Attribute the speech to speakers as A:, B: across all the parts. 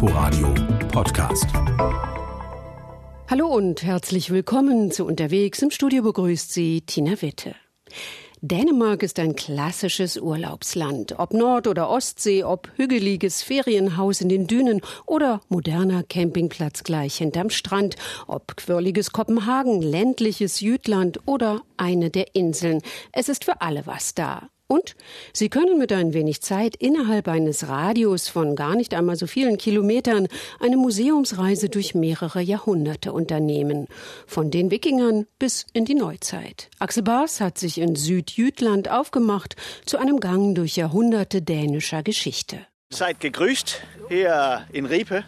A: Inforadio Podcast.
B: Hallo und herzlich willkommen zu Unterwegs. Im Studio begrüßt Sie Tina Witte. Dänemark ist ein klassisches Urlaubsland. Ob Nord- oder Ostsee, ob hügeliges Ferienhaus in den Dünen oder moderner Campingplatz gleich hinterm Strand, ob quirliges Kopenhagen, ländliches Jütland oder eine der Inseln. Es ist für alle was da. Und Sie können mit ein wenig Zeit innerhalb eines Radius von gar nicht einmal so vielen Kilometern eine Museumsreise durch mehrere Jahrhunderte unternehmen. Von den Wikingern bis in die Neuzeit. Axel Bars hat sich in Südjütland aufgemacht zu einem Gang durch Jahrhunderte dänischer Geschichte.
C: Seid gegrüßt hier in Riepe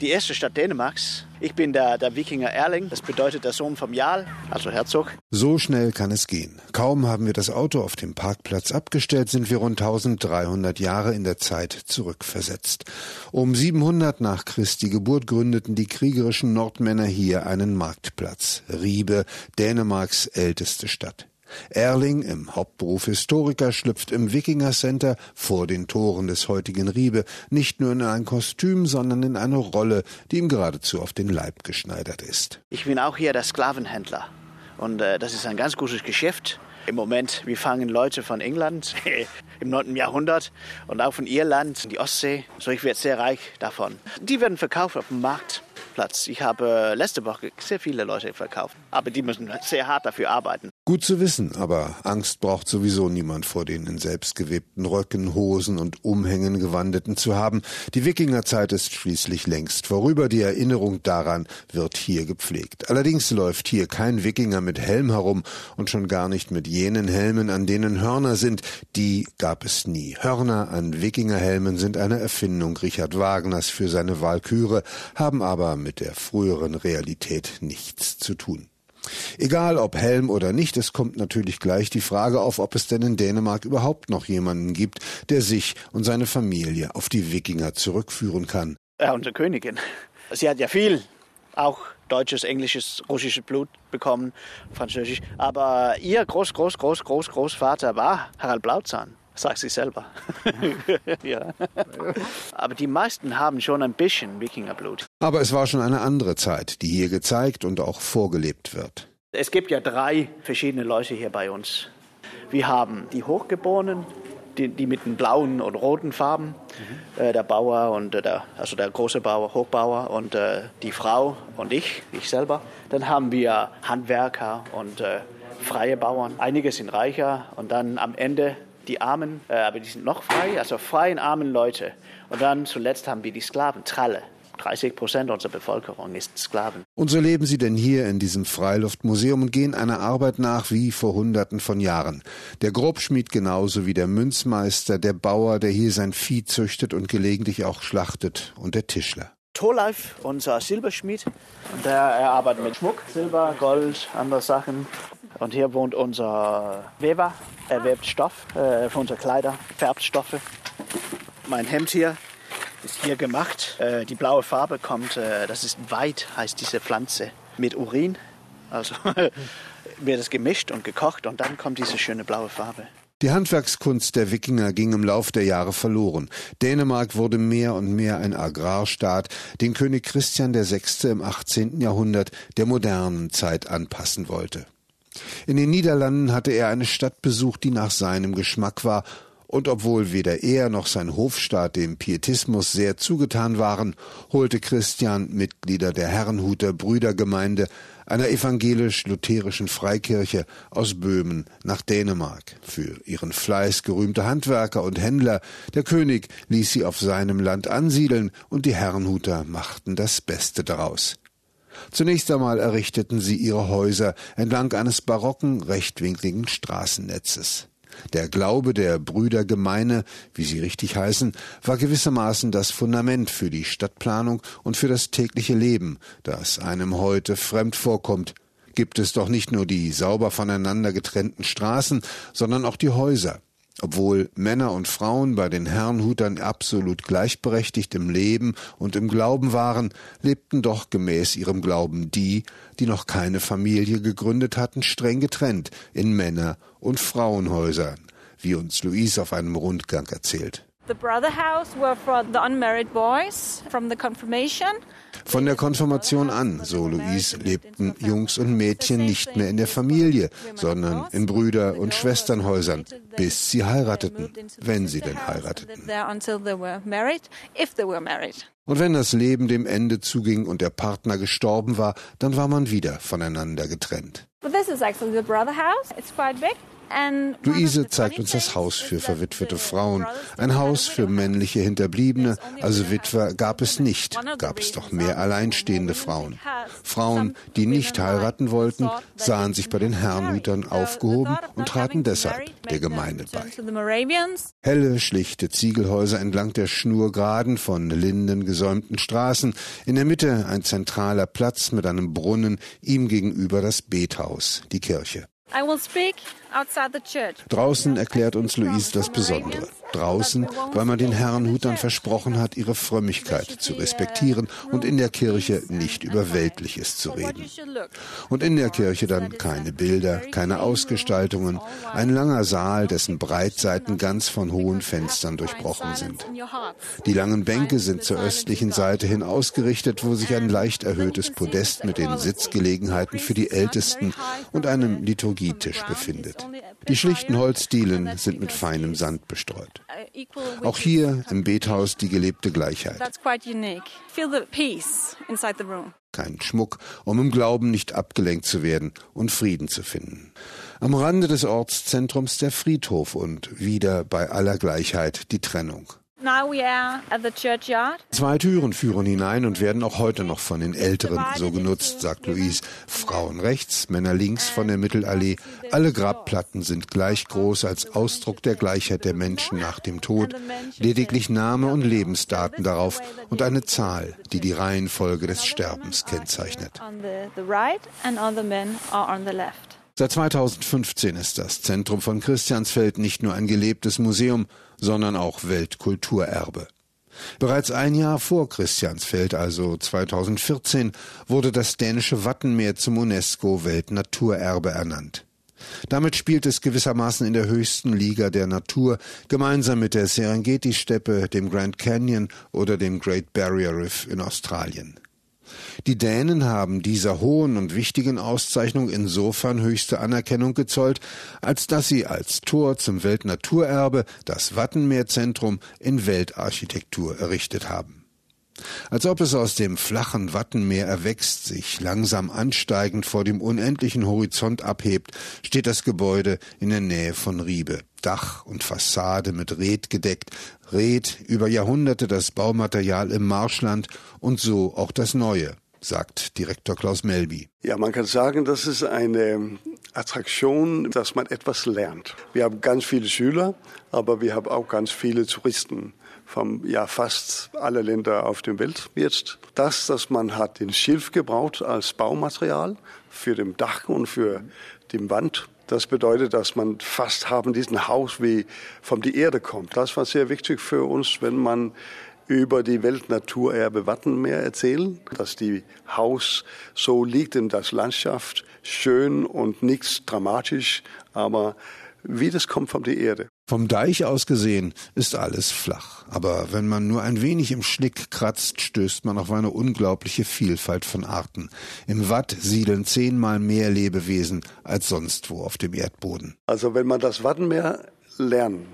C: die erste Stadt Dänemarks. Ich bin der, der Wikinger Erling, das bedeutet der Sohn vom Jarl, also Herzog.
D: So schnell kann es gehen. Kaum haben wir das Auto auf dem Parkplatz abgestellt, sind wir rund 1300 Jahre in der Zeit zurückversetzt. Um 700 nach Christi Geburt gründeten die kriegerischen Nordmänner hier einen Marktplatz. Riebe, Dänemarks älteste Stadt. Erling, im Hauptberuf Historiker, schlüpft im Wikinger Center vor den Toren des heutigen Riebe nicht nur in ein Kostüm, sondern in eine Rolle, die ihm geradezu auf den Leib geschneidert ist.
C: Ich bin auch hier der Sklavenhändler und äh, das ist ein ganz gutes Geschäft. Im Moment, wir fangen Leute von England im 9. Jahrhundert und auch von Irland, die Ostsee. So, ich werde sehr reich davon. Die werden verkauft auf dem Markt. Platz. Ich habe letzte Woche sehr viele Leute verkauft, aber die müssen sehr hart dafür arbeiten.
D: Gut zu wissen, aber Angst braucht sowieso niemand vor den in selbstgewebten Röcken, Hosen und Umhängen gewandeten zu haben. Die Wikingerzeit ist schließlich längst vorüber. Die Erinnerung daran wird hier gepflegt. Allerdings läuft hier kein Wikinger mit Helm herum und schon gar nicht mit jenen Helmen, an denen Hörner sind. Die gab es nie. Hörner an Wikingerhelmen sind eine Erfindung Richard Wagners für seine Walküre, haben aber mit der früheren Realität nichts zu tun. Egal ob Helm oder nicht, es kommt natürlich gleich die Frage auf, ob es denn in Dänemark überhaupt noch jemanden gibt, der sich und seine Familie auf die Wikinger zurückführen kann.
C: Ja, unsere Königin. Sie hat ja viel, auch deutsches, englisches, russisches Blut bekommen, französisch. Aber ihr Groß, Groß, Groß, Groß, Großvater war Harald Blauzahn sagt sie selber. ja. Aber die meisten haben schon ein bisschen Wikingerblut.
D: Aber es war schon eine andere Zeit, die hier gezeigt und auch vorgelebt wird.
C: Es gibt ja drei verschiedene Leute hier bei uns. Wir haben die Hochgeborenen, die, die mit den blauen und roten Farben, mhm. äh, der Bauer und äh, der, also der große Bauer, Hochbauer und äh, die Frau und ich, ich selber. Dann haben wir Handwerker und äh, freie Bauern. Einige sind reicher und dann am Ende die Armen, äh, aber die sind noch frei, also freien armen Leute. Und dann zuletzt haben wir die Sklaven, Tralle. 30 Prozent unserer Bevölkerung ist Sklaven.
D: Und so leben sie denn hier in diesem Freiluftmuseum und gehen einer Arbeit nach wie vor Hunderten von Jahren. Der Grobschmied genauso wie der Münzmeister, der Bauer, der hier sein Vieh züchtet und gelegentlich auch schlachtet, und der Tischler.
C: Torleif, unser Silberschmied, der er arbeitet mit Schmuck, Silber, Gold, andere Sachen. Und hier wohnt unser Weber. Er webt Stoff äh, für unsere Kleider, färbt Stoffe. Mein Hemd hier ist hier gemacht. Äh, die blaue Farbe kommt, äh, das ist Weid, heißt diese Pflanze, mit Urin. Also wird es gemischt und gekocht und dann kommt diese schöne blaue Farbe.
D: Die Handwerkskunst der Wikinger ging im Lauf der Jahre verloren. Dänemark wurde mehr und mehr ein Agrarstaat, den König Christian VI. im 18. Jahrhundert der modernen Zeit anpassen wollte. In den Niederlanden hatte er eine Stadt besucht, die nach seinem Geschmack war, und obwohl weder er noch sein Hofstaat dem Pietismus sehr zugetan waren, holte Christian Mitglieder der Herrenhuter Brüdergemeinde, einer evangelisch-lutherischen Freikirche aus Böhmen nach Dänemark. Für ihren Fleiß gerühmte Handwerker und Händler, der König ließ sie auf seinem Land ansiedeln, und die Herrenhuter machten das Beste daraus. Zunächst einmal errichteten sie ihre Häuser entlang eines barocken, rechtwinkligen Straßennetzes. Der Glaube der Brüdergemeine, wie sie richtig heißen, war gewissermaßen das Fundament für die Stadtplanung und für das tägliche Leben, das einem heute fremd vorkommt. Gibt es doch nicht nur die sauber voneinander getrennten Straßen, sondern auch die Häuser, obwohl Männer und Frauen bei den Herrenhutern absolut gleichberechtigt im Leben und im Glauben waren, lebten doch gemäß ihrem Glauben die, die noch keine Familie gegründet hatten, streng getrennt in Männer- und Frauenhäusern, wie uns Louise auf einem Rundgang erzählt.
E: The brother house were for the unmarried boys from the confirmation.
D: Von der Konfirmation an, so Louise, lebten Jungs und Mädchen nicht mehr in der Familie, sondern in Brüder- und Schwesternhäusern, bis sie heirateten, wenn sie denn heirateten. Und wenn das Leben dem Ende zuging und der Partner gestorben war, dann war man wieder voneinander getrennt.
E: But this is actually the brother house. It's quite big.
D: Luise zeigt uns das Haus für verwitwete Frauen. Ein Haus für männliche Hinterbliebene, also Witwer gab es nicht, gab es doch mehr alleinstehende Frauen. Frauen, die nicht heiraten wollten, sahen sich bei den Herrnhütern aufgehoben und traten deshalb der Gemeinde bei. Helle, schlichte Ziegelhäuser entlang der schnurgeraden, von Linden gesäumten Straßen, in der Mitte ein zentraler Platz mit einem Brunnen, ihm gegenüber das Bethaus, die Kirche. Draußen erklärt uns Louise das Besondere. Draußen, weil man den Herrenhutern versprochen hat, ihre Frömmigkeit zu respektieren und in der Kirche nicht über Weltliches zu reden. Und in der Kirche dann keine Bilder, keine Ausgestaltungen, ein langer Saal, dessen Breitseiten ganz von hohen Fenstern durchbrochen sind. Die langen Bänke sind zur östlichen Seite hin ausgerichtet, wo sich ein leicht erhöhtes Podest mit den Sitzgelegenheiten für die Ältesten und einem Liturgietisch befindet. Die schlichten Holzdielen sind mit feinem Sand bestreut. Auch hier im Bethaus die gelebte Gleichheit. Kein Schmuck, um im Glauben nicht abgelenkt zu werden und Frieden zu finden. Am Rande des Ortszentrums der Friedhof und wieder bei aller Gleichheit die Trennung. Zwei Türen führen hinein und werden auch heute noch von den Älteren so genutzt, sagt Louise. Frauen rechts, Männer links von der Mittelallee. Alle Grabplatten sind gleich groß als Ausdruck der Gleichheit der Menschen nach dem Tod. Lediglich Name und Lebensdaten darauf und eine Zahl, die die Reihenfolge des Sterbens kennzeichnet. Seit 2015 ist das Zentrum von Christiansfeld nicht nur ein gelebtes Museum, sondern auch Weltkulturerbe. Bereits ein Jahr vor Christiansfeld, also 2014, wurde das dänische Wattenmeer zum UNESCO Weltnaturerbe ernannt. Damit spielt es gewissermaßen in der höchsten Liga der Natur, gemeinsam mit der Serengeti-Steppe, dem Grand Canyon oder dem Great Barrier Reef in Australien. Die Dänen haben dieser hohen und wichtigen Auszeichnung insofern höchste Anerkennung gezollt, als dass sie als Tor zum Weltnaturerbe das Wattenmeerzentrum in Weltarchitektur errichtet haben. Als ob es aus dem flachen Wattenmeer erwächst, sich langsam ansteigend vor dem unendlichen Horizont abhebt, steht das Gebäude in der Nähe von Riebe. Dach und Fassade mit Red gedeckt, Red über Jahrhunderte das Baumaterial im Marschland und so auch das Neue, sagt Direktor Klaus Melby.
F: Ja, man kann sagen, das ist eine Attraktion, dass man etwas lernt. Wir haben ganz viele Schüler, aber wir haben auch ganz viele Touristen von ja fast alle Länder auf der Welt jetzt. Das, dass man hat den Schilf gebraucht als Baumaterial für den Dach und für die Wand. Das bedeutet, dass man fast haben diesen Haus wie von der Erde kommt. Das war sehr wichtig für uns, wenn man über die Weltnaturerbe Wattenmeer erzählen, dass die Haus so liegt in das Landschaft, schön und nichts dramatisch, aber wie das kommt von der Erde.
D: Vom Deich aus gesehen ist alles flach. Aber wenn man nur ein wenig im Schlick kratzt, stößt man auf eine unglaubliche Vielfalt von Arten. Im Watt siedeln zehnmal mehr Lebewesen als sonst wo auf dem Erdboden.
F: Also wenn man das Wattenmeer lernen,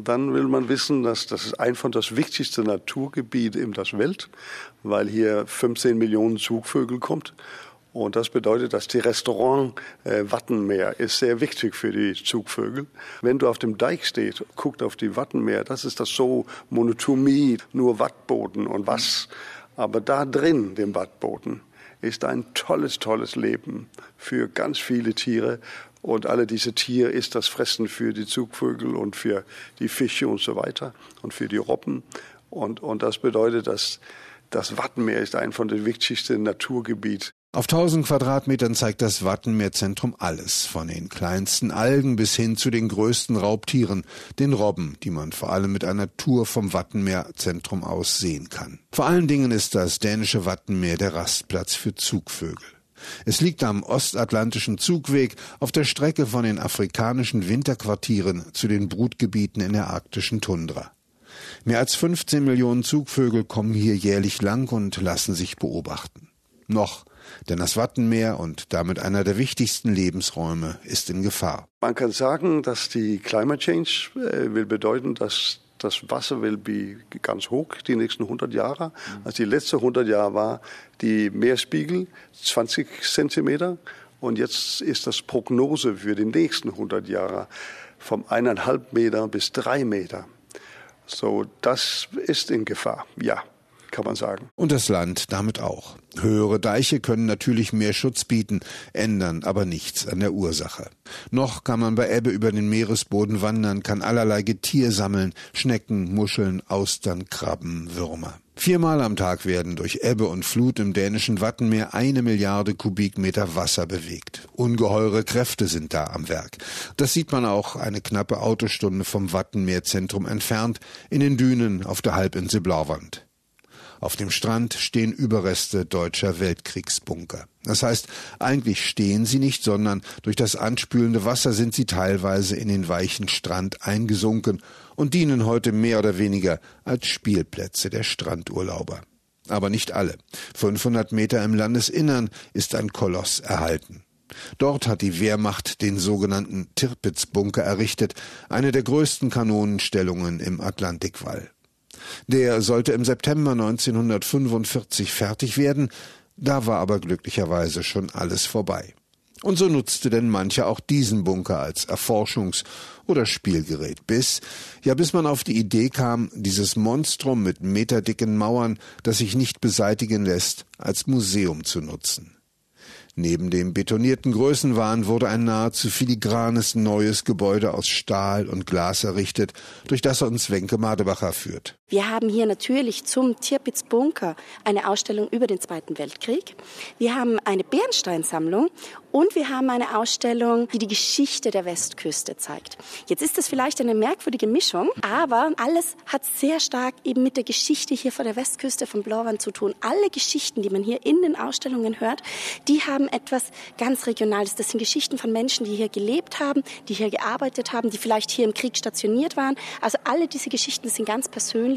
F: dann will man wissen, dass das ist einfach das wichtigste Naturgebiet in der Welt, weil hier 15 Millionen Zugvögel kommt und das bedeutet, dass die Restaurant äh, Wattenmeer ist sehr wichtig für die Zugvögel. Wenn du auf dem Deich stehst, guckt auf die Wattenmeer, das ist das so Monotomie, nur Wattboden und was. Aber da drin, dem Wattboden, ist ein tolles, tolles Leben für ganz viele Tiere. Und alle diese Tiere ist das Fressen für die Zugvögel und für die Fische und so weiter und für die Robben. Und, und das bedeutet, dass das Wattenmeer ist ein von den wichtigsten Naturgebieten
D: auf 1000 Quadratmetern zeigt das Wattenmeerzentrum alles, von den kleinsten Algen bis hin zu den größten Raubtieren, den Robben, die man vor allem mit einer Tour vom Wattenmeerzentrum aus sehen kann. Vor allen Dingen ist das dänische Wattenmeer der Rastplatz für Zugvögel. Es liegt am ostatlantischen Zugweg auf der Strecke von den afrikanischen Winterquartieren zu den Brutgebieten in der arktischen Tundra. Mehr als 15 Millionen Zugvögel kommen hier jährlich lang und lassen sich beobachten. Noch, denn das Wattenmeer und damit einer der wichtigsten Lebensräume ist in Gefahr.
F: Man kann sagen, dass die Climate Change äh, will bedeuten, dass das Wasser will be ganz hoch die nächsten 100 Jahre. Also die letzten 100 Jahre war die Meerspiegel 20 Zentimeter und jetzt ist das Prognose für die nächsten 100 Jahre vom eineinhalb Meter bis drei Meter. So, das ist in Gefahr, ja kann man sagen.
D: Und das Land damit auch. Höhere Deiche können natürlich mehr Schutz bieten, ändern aber nichts an der Ursache. Noch kann man bei Ebbe über den Meeresboden wandern, kann allerlei Getier sammeln, Schnecken, Muscheln, Austern, Krabben, Würmer. Viermal am Tag werden durch Ebbe und Flut im dänischen Wattenmeer eine Milliarde Kubikmeter Wasser bewegt. Ungeheure Kräfte sind da am Werk. Das sieht man auch eine knappe Autostunde vom Wattenmeerzentrum entfernt, in den Dünen auf der Halbinsel Blauwand. Auf dem Strand stehen Überreste deutscher Weltkriegsbunker. Das heißt, eigentlich stehen sie nicht, sondern durch das anspülende Wasser sind sie teilweise in den weichen Strand eingesunken und dienen heute mehr oder weniger als Spielplätze der Strandurlauber. Aber nicht alle. 500 Meter im Landesinnern ist ein Koloss erhalten. Dort hat die Wehrmacht den sogenannten Tirpitz-Bunker errichtet, eine der größten Kanonenstellungen im Atlantikwall. Der sollte im September 1945 fertig werden, da war aber glücklicherweise schon alles vorbei. Und so nutzte denn mancher auch diesen Bunker als Erforschungs- oder Spielgerät, bis, ja bis man auf die Idee kam, dieses Monstrum mit meterdicken Mauern, das sich nicht beseitigen lässt, als Museum zu nutzen. Neben dem betonierten Größenwahn wurde ein nahezu filigranes neues Gebäude aus Stahl und Glas errichtet, durch das uns Wenke Madebacher führt.
G: Wir haben hier natürlich zum Tirpitz Bunker eine Ausstellung über den Zweiten Weltkrieg. Wir haben eine Bernsteinsammlung und wir haben eine Ausstellung, die die Geschichte der Westküste zeigt. Jetzt ist das vielleicht eine merkwürdige Mischung, aber alles hat sehr stark eben mit der Geschichte hier vor der Westküste von Blauwand zu tun. Alle Geschichten, die man hier in den Ausstellungen hört, die haben etwas ganz Regionales. Das sind Geschichten von Menschen, die hier gelebt haben, die hier gearbeitet haben, die vielleicht hier im Krieg stationiert waren. Also alle diese Geschichten sind ganz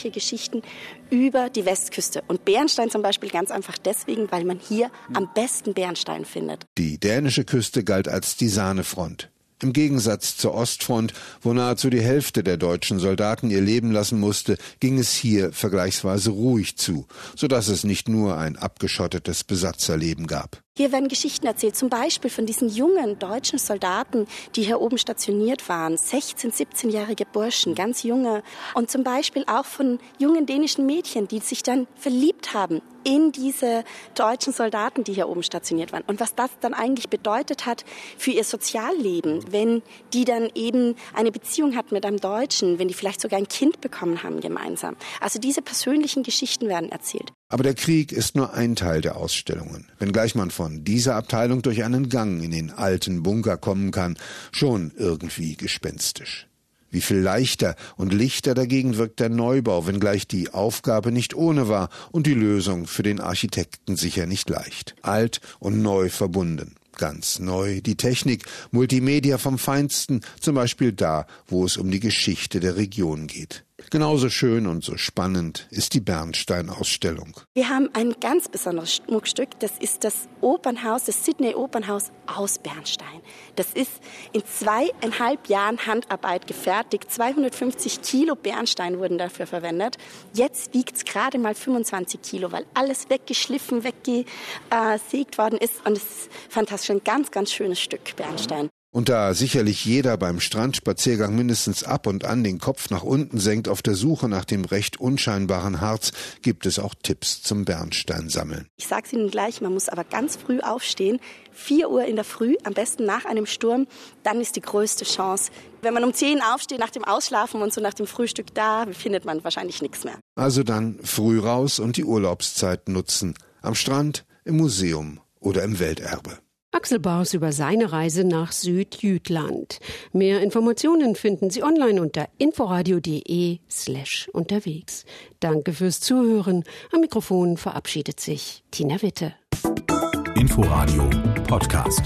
G: persönliche Geschichten über die Westküste. Und Bernstein zum Beispiel ganz einfach deswegen, weil man hier am besten Bernstein findet.
D: Die dänische Küste galt als die Sahnefront. Im Gegensatz zur Ostfront, wo nahezu die Hälfte der deutschen Soldaten ihr Leben lassen musste, ging es hier vergleichsweise ruhig zu, so dass es nicht nur ein abgeschottetes Besatzerleben gab.
G: Hier werden Geschichten erzählt, zum Beispiel von diesen jungen deutschen Soldaten, die hier oben stationiert waren, 16-, 17-jährige Burschen, ganz junge. Und zum Beispiel auch von jungen dänischen Mädchen, die sich dann verliebt haben in diese deutschen Soldaten, die hier oben stationiert waren. Und was das dann eigentlich bedeutet hat für ihr Sozialleben, wenn die dann eben eine Beziehung hatten mit einem Deutschen, wenn die vielleicht sogar ein Kind bekommen haben gemeinsam. Also diese persönlichen Geschichten werden erzählt.
D: Aber der Krieg ist nur ein Teil der Ausstellungen. Wenngleich man von dieser Abteilung durch einen Gang in den alten Bunker kommen kann, schon irgendwie gespenstisch. Wie viel leichter und lichter dagegen wirkt der Neubau, wenngleich die Aufgabe nicht ohne war und die Lösung für den Architekten sicher nicht leicht. Alt und neu verbunden. Ganz neu die Technik, Multimedia vom Feinsten, zum Beispiel da, wo es um die Geschichte der Region geht. Genauso schön und so spannend ist die Bernstein-Ausstellung.
G: Wir haben ein ganz besonderes Schmuckstück. Das ist das Opernhaus, das Sydney Opernhaus aus Bernstein. Das ist in zweieinhalb Jahren Handarbeit gefertigt. 250 Kilo Bernstein wurden dafür verwendet. Jetzt wiegt es gerade mal 25 Kilo, weil alles weggeschliffen, weggesägt worden ist. Und es ist fantastisch, ein ganz, ganz schönes Stück Bernstein.
D: Und da sicherlich jeder beim Strandspaziergang mindestens ab und an den Kopf nach unten senkt auf der Suche nach dem recht unscheinbaren Harz, gibt es auch Tipps zum Bernsteinsammeln.
G: Ich sage es Ihnen gleich, man muss aber ganz früh aufstehen. 4 Uhr in der Früh, am besten nach einem Sturm, dann ist die größte Chance. Wenn man um 10 aufsteht, nach dem Ausschlafen und so nach dem Frühstück da, findet man wahrscheinlich nichts mehr.
D: Also dann früh raus und die Urlaubszeit nutzen. Am Strand, im Museum oder im Welterbe.
B: Axel Baus über seine Reise nach Südjütland. Mehr Informationen finden Sie online unter inforadio.de slash unterwegs. Danke fürs Zuhören. Am Mikrofon verabschiedet sich Tina Witte.
A: Inforadio Podcast.